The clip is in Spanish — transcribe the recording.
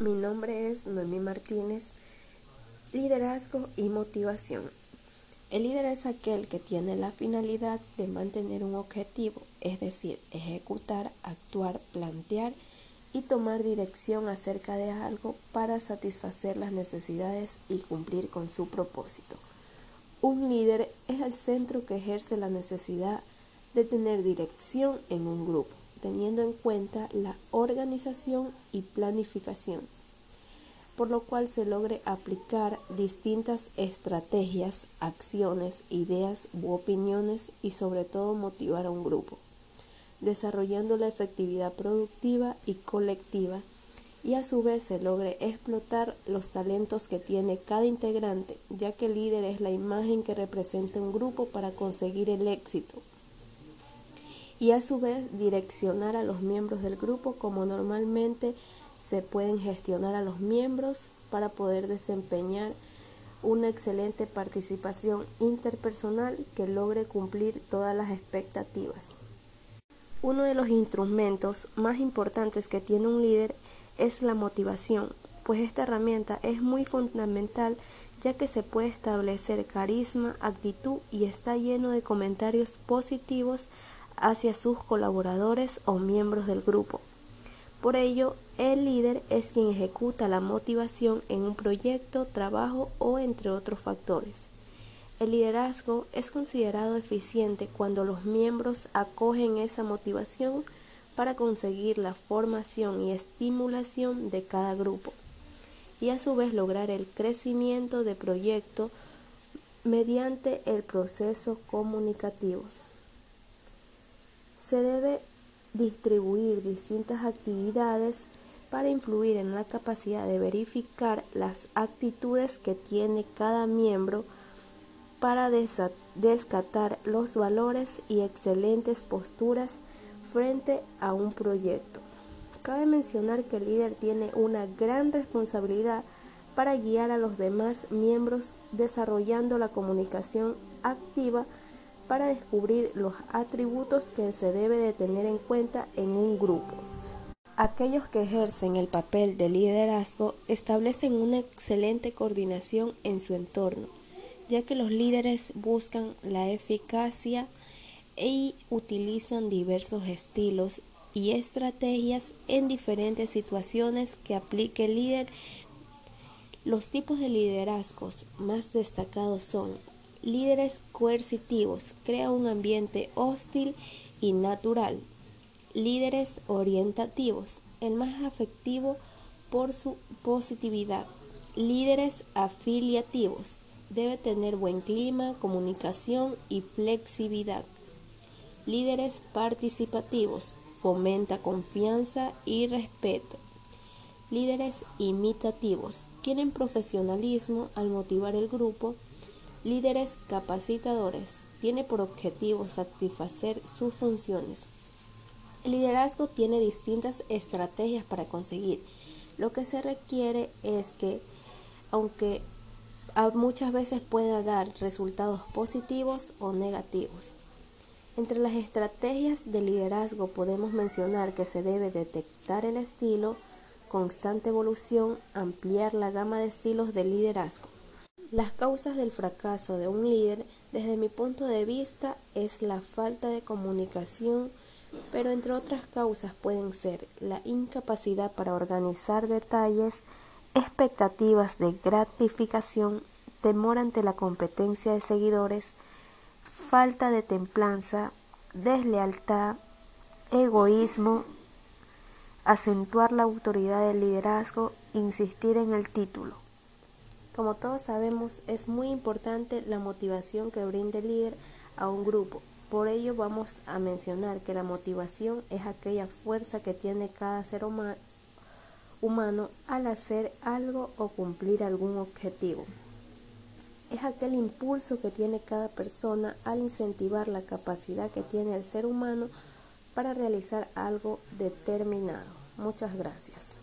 Mi nombre es Noemí Martínez, liderazgo y motivación. El líder es aquel que tiene la finalidad de mantener un objetivo, es decir, ejecutar, actuar, plantear y tomar dirección acerca de algo para satisfacer las necesidades y cumplir con su propósito. Un líder es el centro que ejerce la necesidad de tener dirección en un grupo teniendo en cuenta la organización y planificación, por lo cual se logre aplicar distintas estrategias, acciones, ideas u opiniones y sobre todo motivar a un grupo, desarrollando la efectividad productiva y colectiva y a su vez se logre explotar los talentos que tiene cada integrante, ya que el líder es la imagen que representa un grupo para conseguir el éxito y a su vez direccionar a los miembros del grupo como normalmente se pueden gestionar a los miembros para poder desempeñar una excelente participación interpersonal que logre cumplir todas las expectativas. Uno de los instrumentos más importantes que tiene un líder es la motivación, pues esta herramienta es muy fundamental ya que se puede establecer carisma, actitud y está lleno de comentarios positivos hacia sus colaboradores o miembros del grupo. Por ello, el líder es quien ejecuta la motivación en un proyecto, trabajo o entre otros factores. El liderazgo es considerado eficiente cuando los miembros acogen esa motivación para conseguir la formación y estimulación de cada grupo y a su vez lograr el crecimiento de proyecto mediante el proceso comunicativo. Se debe distribuir distintas actividades para influir en la capacidad de verificar las actitudes que tiene cada miembro para descatar los valores y excelentes posturas frente a un proyecto. Cabe mencionar que el líder tiene una gran responsabilidad para guiar a los demás miembros desarrollando la comunicación activa para descubrir los atributos que se debe de tener en cuenta en un grupo. Aquellos que ejercen el papel de liderazgo establecen una excelente coordinación en su entorno, ya que los líderes buscan la eficacia y utilizan diversos estilos y estrategias en diferentes situaciones que aplique el líder. Los tipos de liderazgos más destacados son Líderes coercitivos. Crea un ambiente hostil y natural. Líderes orientativos. El más afectivo por su positividad. Líderes afiliativos. Debe tener buen clima, comunicación y flexibilidad. Líderes participativos. Fomenta confianza y respeto. Líderes imitativos. Tienen profesionalismo al motivar el grupo Líderes capacitadores. Tiene por objetivo satisfacer sus funciones. El liderazgo tiene distintas estrategias para conseguir. Lo que se requiere es que, aunque muchas veces pueda dar resultados positivos o negativos. Entre las estrategias de liderazgo podemos mencionar que se debe detectar el estilo, constante evolución, ampliar la gama de estilos de liderazgo. Las causas del fracaso de un líder, desde mi punto de vista, es la falta de comunicación, pero entre otras causas pueden ser la incapacidad para organizar detalles, expectativas de gratificación, temor ante la competencia de seguidores, falta de templanza, deslealtad, egoísmo, acentuar la autoridad del liderazgo, insistir en el título. Como todos sabemos, es muy importante la motivación que brinda el líder a un grupo. Por ello vamos a mencionar que la motivación es aquella fuerza que tiene cada ser humano al hacer algo o cumplir algún objetivo. Es aquel impulso que tiene cada persona al incentivar la capacidad que tiene el ser humano para realizar algo determinado. Muchas gracias.